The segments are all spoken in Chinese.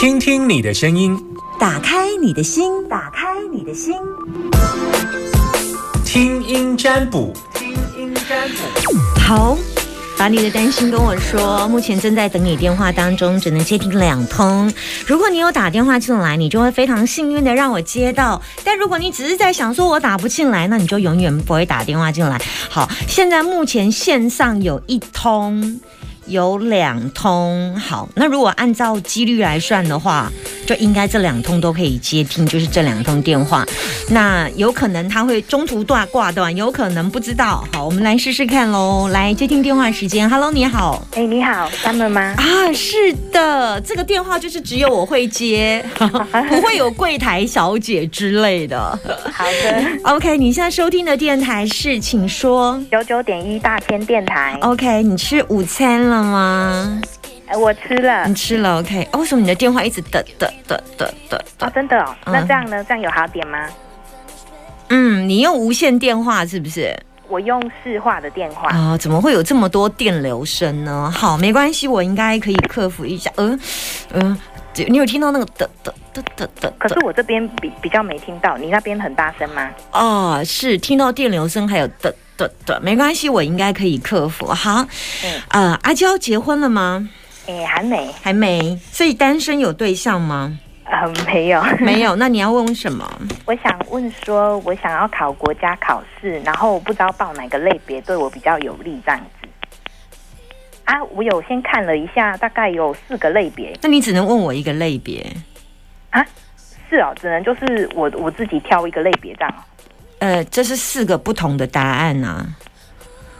听听你的声音，打开你的心，打开你的心，听音占卜，听音占卜。好，把你的担心跟我说。目前正在等你电话当中，只能接听两通。如果你有打电话进来，你就会非常幸运的让我接到。但如果你只是在想说我打不进来，那你就永远不会打电话进来。好，现在目前线上有一通。有两通，好，那如果按照几率来算的话，就应该这两通都可以接听，就是这两通电话。那有可能他会中途断挂断，有可能不知道。好，我们来试试看喽。来接听电话时间，Hello，你好。哎，你好，三门吗？啊，是的，这个电话就是只有我会接，不会有柜台小姐之类的。好的，OK，你现在收听的电台是，请说九九点一大千电台。OK，你吃午餐了吗？哎，我吃了你。吃了 OK？、哦、为什么你的电话一直的的的的的哦？，真的哦。嗯那这样呢？这样有好点吗？嗯，你用无线电话是不是？我用市话的电话。啊、怎么会有这么多电流声呢？好，没关系，我应该可以克服一下。嗯、嗯、你有听到那个的的的的的？可是我这边比比较没听到，你那边很大声吗？哦，是听到电流声，还有的的的，没关系，我应该可以克服。好，嗯呃，阿娇结婚了吗？哎，还没，还没，所以单身有对象吗？呃，没有。没有，那你要问我什么？我想问说，我想要考国家考试，然后我不知道报哪个类别对我比较有利，这样子。啊，我有先看了一下，大概有四个类别那你只能问我一个类别。啊。是哦，只能就是我我自己挑一个类别这样哦。呃，这是四个不同的答案啊。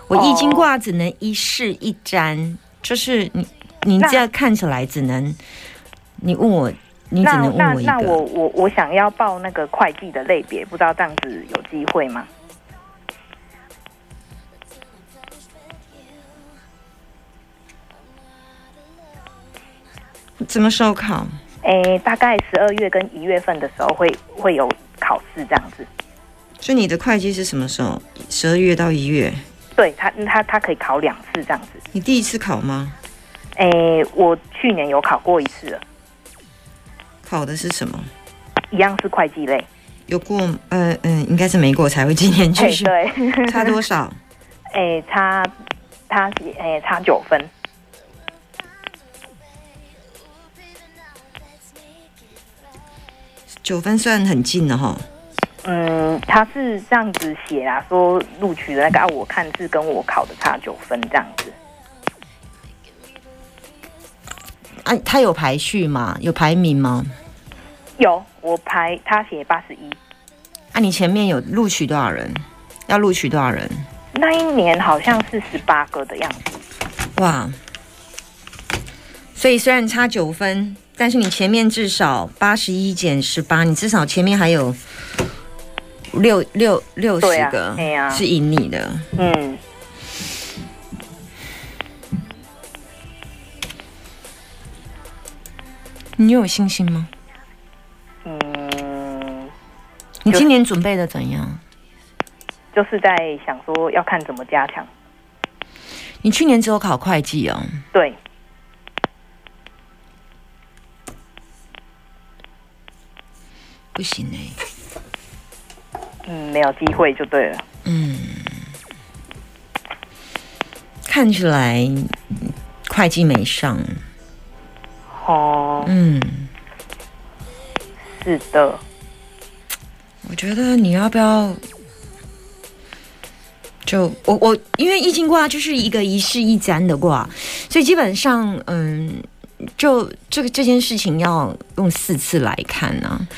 我易经卦只能一试一占，就是你你那这样看起来只能你问我，你只能问我一那那我。我我想要报那个会计的类别，不知道这样子有机会吗？什么时候考？诶，大概十二月跟一月份的时候会会有考试这样子。所以你的会计是什么时候？十二月到一月。对他他他可以考两次这样子。你第一次考吗？诶，我去年有考过一次了，考的是什么？一样是会计类。有过？呃嗯，应该是没过才会今年继嘿续。对，差多少？诶，差他诶差九分。九分算很近了哈。嗯，他是这样子写啦，说录取的那个啊，我看是跟我考的差九分这样子。啊，他有排序吗？有排名吗？有，我排他写八十一，啊，你前面有录取多少人？要录取多少人？那一年好像是十八个的样子。哇！所以虽然差九分，但是你前面至少八十一减十八，你至少前面还有六六六十个是赢你的。嗯，你有信心吗？嗯，你今年准备的怎样？就是在想说要看怎么加强。你去年只有考会计哦，对，不行哎、嗯，没有机会就对了。嗯，看起来嗯会计没上。哦，嗯，是的，我觉得你要不要就我我因为易经卦就是一个一事一占的卦，所以基本上嗯，就这个这件事情要用四次来看呢、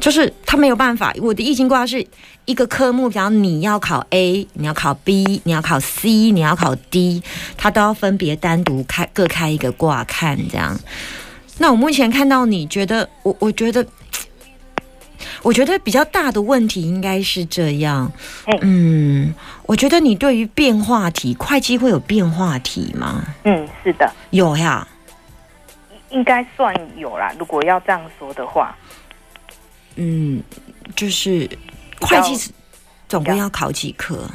就是他没有办法，我的易经卦是一个科目，比方你要考 A，你要考 B，你要考 C，你要考 D，它都要分别单独开各开一个卦看这样。那我目前看到你觉得，我我觉得。我觉得比较大的问题应该是这样嘿，嗯，我觉得你对于变化题，会计会有变化题吗？嗯，是的，有呀，应该算有啦。如果要这样说的话，嗯，就是会计总共要考几科？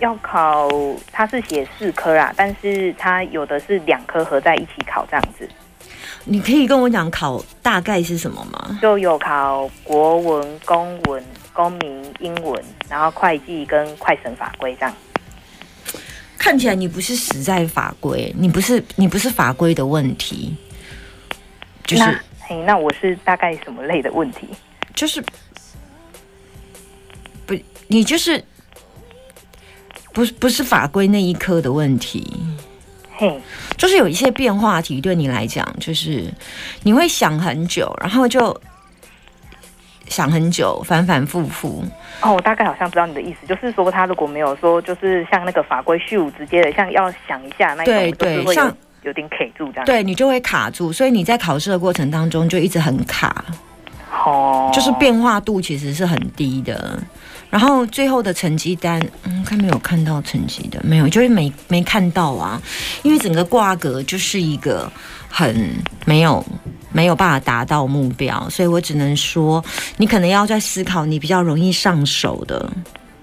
要考他是写四科啦，但是他有的是两科合在一起考这样子。你可以跟我讲考大概是什么吗？就有考国文、公文、公民、英文，然后会计跟快审法规这样。看起来你不是死在法规，你不是你不是法规的问题，就是那嘿，那我是大概什么类的问题？就是不，你就是不是不是法规那一科的问题，嘿，就是有一些变化题对你来讲，就是你会想很久，然后就想很久，反反复复。哦，我大概好像知道你的意思，就是说他如果没有说，就是像那个法规虚无直接的，像要想一下那种，对对像有点卡住这样。，对你就会卡住，所以你在考试的过程当中就一直很卡，哦，就是变化度其实是很低的。然后最后的成绩单，嗯，看没有看到成绩的，没有，就是没没看到啊，因为整个挂格就是一个很没有没有办法达到目标，所以我只能说，你可能要在思考你比较容易上手的，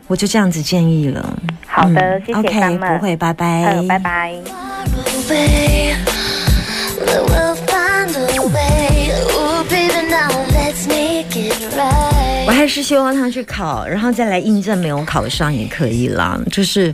我就这样子建议了。好的，嗯谢谢 OK，三们，不会，拜拜，嗯，拜拜。我还是希望他去考，然后再来印证没有考上也可以啦。就是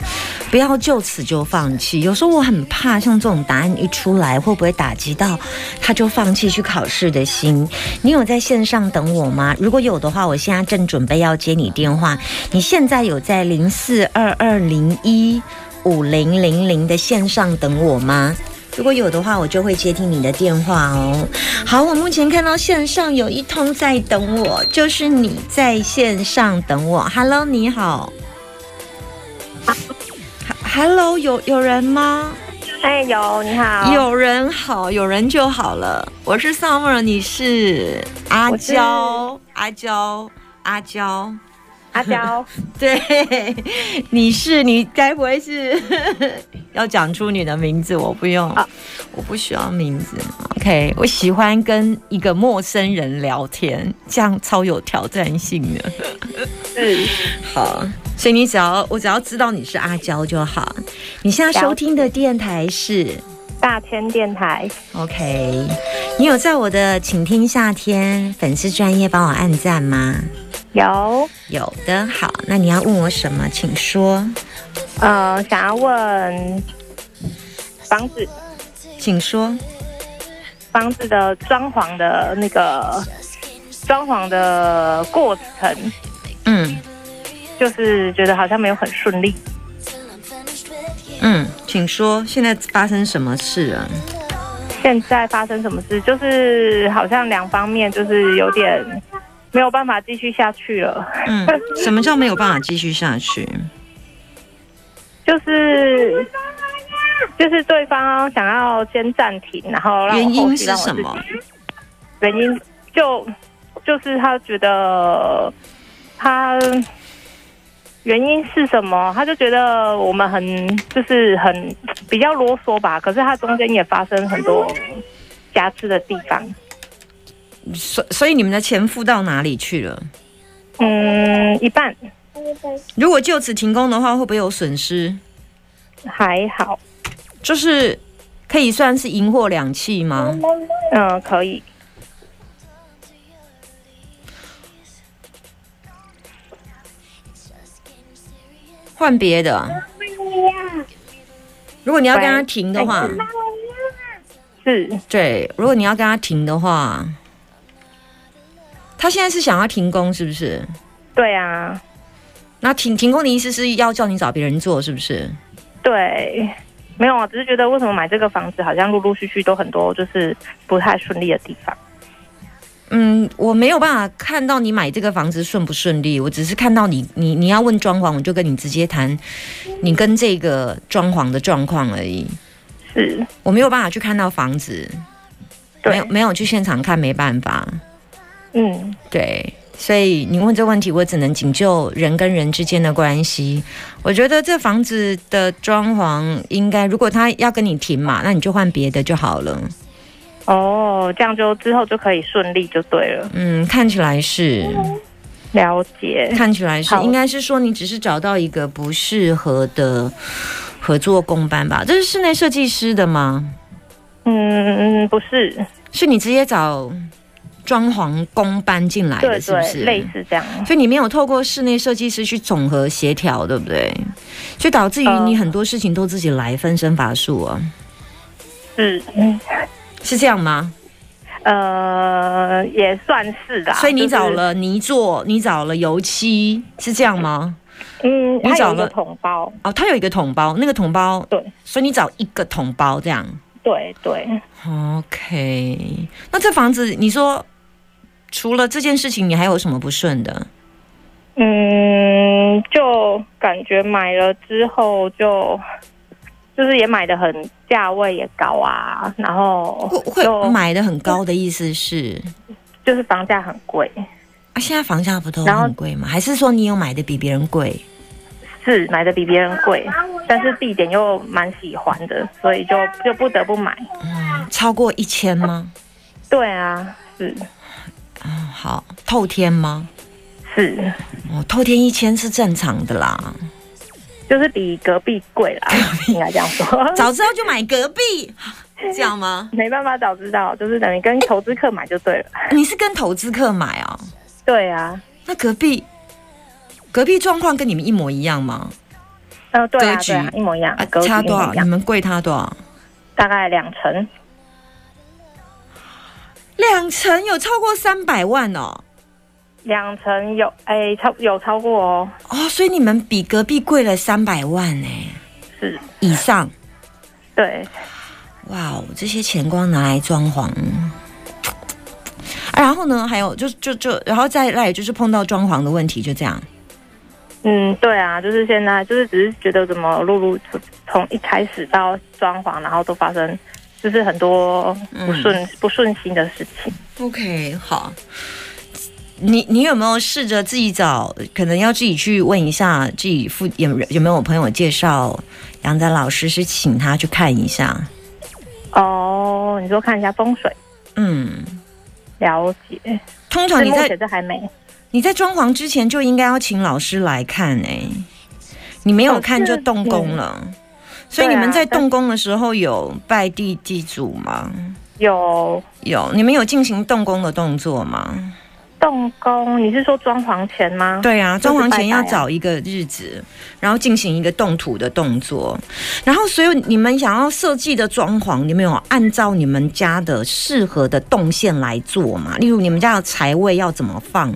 不要就此就放弃。有时候我很怕，像这种答案一出来，会不会打击到他就放弃去考试的心？你有在线上等我吗？如果有的话，我现在正准备要接你电话。你现在有在零四二二零一五零零零的线上等我吗？如果有的话，我就会接听你的电话哦。好，我目前看到线上有一通在等我，就是你在线上等我。Hello，你好。Hello，有有人吗？哎，有你好，有人好，有人就好了。我是 Summer，你是阿娇，阿娇，阿娇。阿娇，对，你是你该不会是 要讲出你的名字？我不用，啊我不需要名字。OK，我喜欢跟一个陌生人聊天，这样超有挑战性的。嗯好，所以你只要我只要知道你是阿娇就好。你现在收听的电台是大千电台，OK，你有在我的请听夏天粉丝专业帮我按赞吗？有有的，好，那你要问我什么，请说，呃，想要问房子请说。房子的装潢的那个装潢的过程，嗯就是觉得好像没有很顺利。嗯，请说，现在发生什么事了？现在发生什么事？就是好像两方面就是有点没有办法继续下去了。嗯，什么叫没有办法继续下去？就是就是对方想要先暂停，然后原因是什么？原因就就是他觉得他原因是什么？他就觉得我们很就是很比较啰嗦吧，可是他中间也发生很多瑕疵的地方。所所以你们的钱付到哪里去了？嗯，一半如果就此停工的话，会不会有损失？还好，就是可以算是赢货两讫吗？嗯，可以。换别的。如果你要跟他停的话，是对，如果你要跟他停的话，他现在是想要停工，是不是？对啊，那停停工的意思是要叫你找别人做，是不是？对，没有啊，只是觉得为什么买这个房子好像陆陆续续都很多就是不太顺利的地方。嗯，我没有办法看到你买这个房子顺不顺利，我只是看到你你你要问装潢，我就跟你直接谈你跟这个装潢的状况而已。是，我没有办法去看到房子，没有，没有去现场看，没办法。嗯，对，所以你问这问题，我只能仅就人跟人之间的关系。我觉得这房子的装潢应该，如果他要跟你停嘛，那你就换别的就好了。哦，这样就之后就可以顺利就对了。嗯，看起来是，了解，看起来是，应该是说你只是找到一个不适合的合作公班吧？这是室内设计师的吗？嗯，不是，是你直接找装潢工搬进来对的，是不对，是？类似这样。所以你没有透过室内设计师去总和协调，对不对？就导致于呃你很多事情都自己来，分身乏术啊，是，嗯是这样吗？呃，也算是的。所以你找了泥做，你找了油漆，是这样吗？嗯，你找了桶包，哦，他有一个桶包，那个桶包，对所以你找一个桶包这样。对对，OK，那这房子你说除了这件事情，你还有什么不顺的？嗯，就感觉买了之后就就是也买的很价位也高啊，然后会买的很高的意思是就是房价很贵，啊，现在房价不都很贵吗？还是说你有买的比别人贵？是买的比别人贵，但是地点又蛮喜欢的，所以就就不得不买。超过一千吗？对啊，是嗯，好，透天吗？是，哦，透天一千是正常的啦。就是比隔壁贵啦，应该这样说。早知道就买隔壁，这样吗？没办法早知道，就是等于跟投资客买就对了。你是跟投资客买哦？对啊，那隔壁隔壁状况跟你们一模一样吗？呃，对啊，对啊，一模一样啊，，差多少？你们贵他多少？大概两成。两层有超过三百万哦。两层有，哎，超有超过哦，哦，所以你们比隔壁贵了三百万呢是，以上。对，哇哦，这些钱光拿来装潢。啊然后呢，还有就就就，然后再来就是碰到装潢的问题，就这样。嗯，对啊，就是现在就是只是觉得怎么陆陆从从一开始到装潢，然后都发生就是很多不顺、不顺心的事情。OK，好。你你有没有试着自己找？可能要自己去问一下，自己父有有没有朋友介绍杨仔老师，是请他去看一下。哦，你说看一下风水，嗯，了解。通常你在这还没。你在装潢之前就应该要请老师来看哎、你没有看就动工了。所以你们在动工的时候有拜地祭祖吗？有有，你们有进行动工的动作吗？动工，你是说装潢前吗？对啊，装潢前要找一个日子，然后进行一个动土的动作，然后所有你们想要设计的装潢，你们有按照你们家的适合的动线来做吗？例如你们家的财位要怎么放，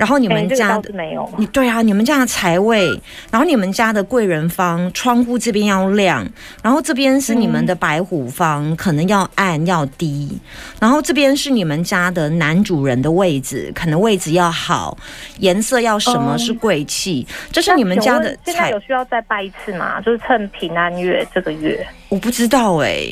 然后你们家的没有。你对啊，你们家的财位，然后你们家的贵人方，窗户这边要亮，然后这边是你们的白虎方，可能要暗要低，然后这边是你们家的男主人的位置，可能位置要好，颜色要什么哦是贵气，这是你们家的现在有，需要再拜一次吗？就是趁平安月这个月。我不知道哎、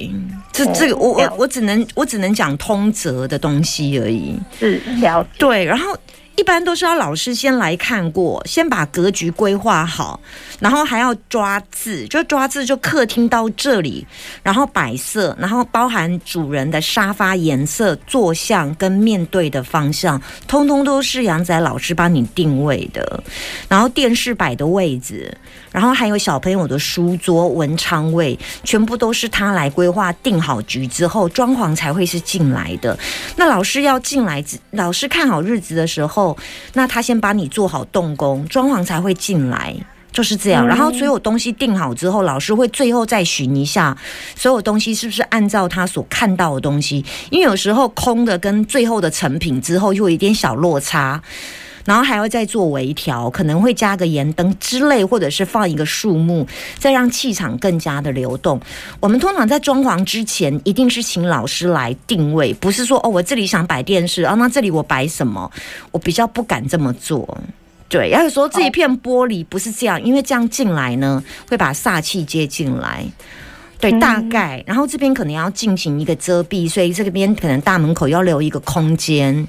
这哦这个我我我只能我只能讲通则的东西而已。是了解。对，然后一般都是要老师先来看过，先把格局规划好，然后还要抓字，就抓字就客厅到这里，然后摆设，然后包含主人的沙发颜色、坐向跟面对的方向，通通都是杨仔老师帮你定位的。然后电视摆的位置，然后还有小朋友的书桌、文昌位，全部都是他来规划定好局之后，装潢才会是进来的。那老师要进来，老师看好日子的时候，那他先把你做好动工，装潢才会进来。就是这样，然后所有东西定好之后，老师会最后再巡一下，所有东西是不是按照他所看到的东西？因为有时候空的跟最后的成品之后又有一点小落差，然后还要再做微调，可能会加个盐灯之类，或者是放一个树木，再让气场更加的流动。我们通常在装潢之前，一定是请老师来定位，不是说哦，我这里想摆电视，哦，那这里我摆什么？我比较不敢这么做。对，要有时候这一片玻璃不是这样，因为这样进来呢，会把煞气接进来。对，大概，然后这边可能要进行一个遮蔽，所以这边可能大门口要留一个空间，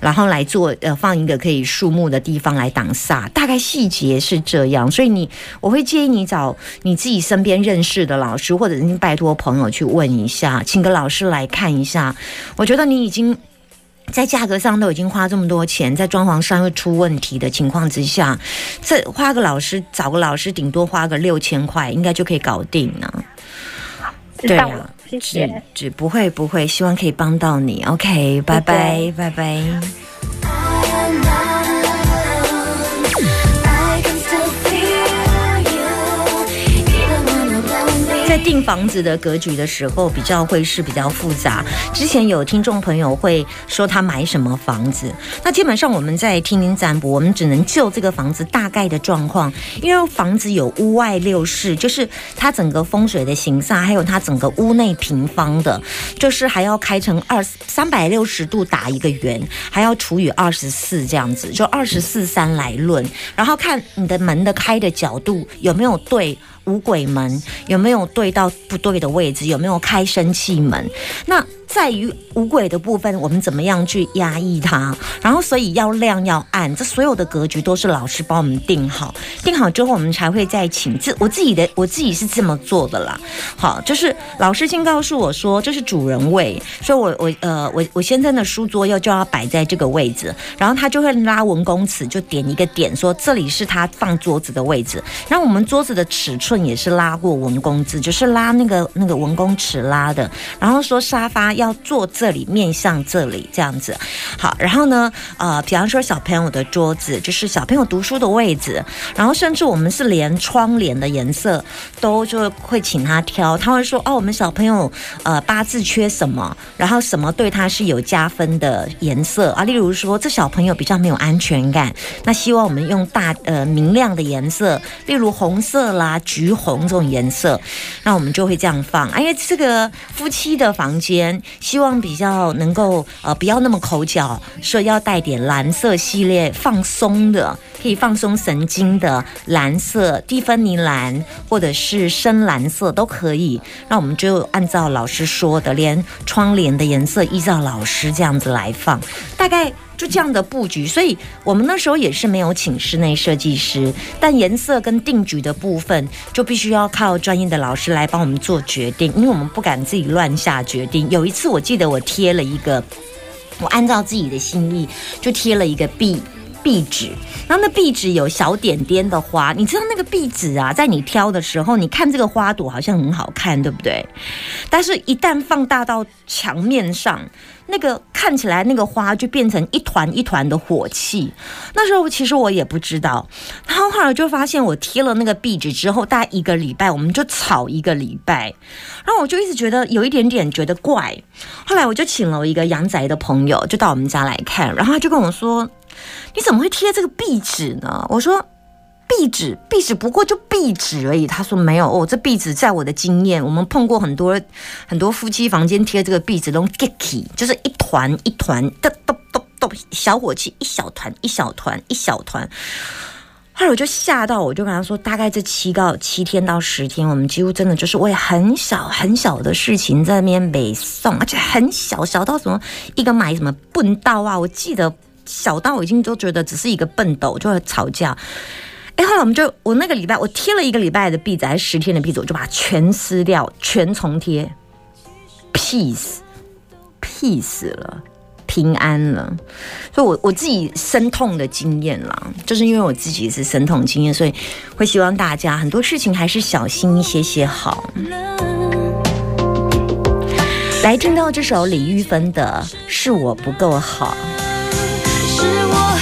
然后来做呃放一个可以树木的地方来挡煞，大概细节是这样，所以你我会建议你找你自己身边认识的老师，或者你拜托朋友去问一下，请个老师来看一下。我觉得你已经。在价格上都已经花这么多钱，在装潢上又出问题的情况之下，这花个老师找个老师，顶多花个六千块，应该就可以搞定了。对啊，谢只谢。只不会不会，希望可以帮到你。OK，拜拜拜拜。在订房子的格局的时候，比较会是比较复杂。之前有听众朋友会说他买什么房子，那基本上我们在听您占卜，我们只能就这个房子大概的状况，因为房子有屋外六室，就是它整个风水的形煞，还有它整个屋内平方的，就是还要开成二三百六十度打一个圆，还要除以二十四这样子，就二十四三来论，然后看你的门的开的角度有没有对。五鬼门有没有对到不对的位置？有没有开生气门？那在于五鬼的部分，我们怎么样去压抑它？然后，所以要亮要暗，这所有的格局都是老师帮我们定好，定好之后，我们才会再请。这我自己的我自己是这么做的啦。好，就是老师先告诉我说这是主人位，所以我我呃我我先生的书桌要就要摆在这个位置，然后他就会拉文公尺，就点一个点，说这里是他放桌子的位置。然后我们桌子的尺寸也是拉过文公字，就是拉那个那个文公尺拉的。然后说沙发要坐这里，面向这里这样子。好，然后呢，呃，比方说小朋友的桌子，就是小朋友读书的位置，然后甚至我们是连窗帘的颜色都就会请他挑，他会说哦，我们小朋友呃八字缺什么，然后什么对他是有加分的颜色啊，例如说这小朋友比较没有安全感，那希望我们用大呃明亮的颜色，例如红色啦、橘红这种颜色，那我们就会这样放。哎为，这个夫妻的房间，希望比较能够呃不要那么口角，说要带点蓝色系列放松的，可以放松神经的蓝色、蒂芬尼蓝或者是深蓝色都可以。那我们就按照老师说的，连窗帘的颜色依照老师这样子来放，大概。就这样的布局，所以我们那时候也是没有请室内设计师，但颜色跟定局的部分就必须要靠专业的老师来帮我们做决定，因为我们不敢自己乱下决定。有一次我记得我贴了一个，我按照自己的心意就贴了一个壁壁纸，然后那壁纸有小点点的花，你知道那个壁纸啊，在你挑的时候，你看这个花朵好像很好看，对不对？但是，一旦放大到墙面上，那个看起来那个花就变成一团一团的火气。那时候其实我也不知道，然后后来就发现我贴了那个壁纸之后，大概一个礼拜，我们就吵一个礼拜，然后我就一直觉得有一点点觉得怪。后来我就请了我一个阳宅的朋友，就到我们家来看，然后他就跟我说：“你怎么会贴这个壁纸呢？”我说。壁纸，壁纸不过就壁纸而已。他说没有哦，这壁纸在我的经验，我们碰过很多很多夫妻房间贴这个壁纸都 gicky，就是一团一团，咚咚咚咚，小火气，一小团一小团一小团。后来我就吓到，我就跟他说，大概这七到七天到十天，我们几乎真的就是为很小很小的事情在那边北送，而且很小小到什么一个买什么笨刀啊，我记得小到我已经都觉得只是一个笨斗就会吵架。哎，后来我们就我那个礼拜我贴了一个礼拜的壁纸，还是十天的壁纸，我就把它全撕掉，全重贴，peace peace 了。平安了，所以我我自己生痛的经验啦，就是因为我自己是生痛经验，所以会希望大家很多事情还是小心一些些好。来听到这首李玉芬的《是我不够好》。是我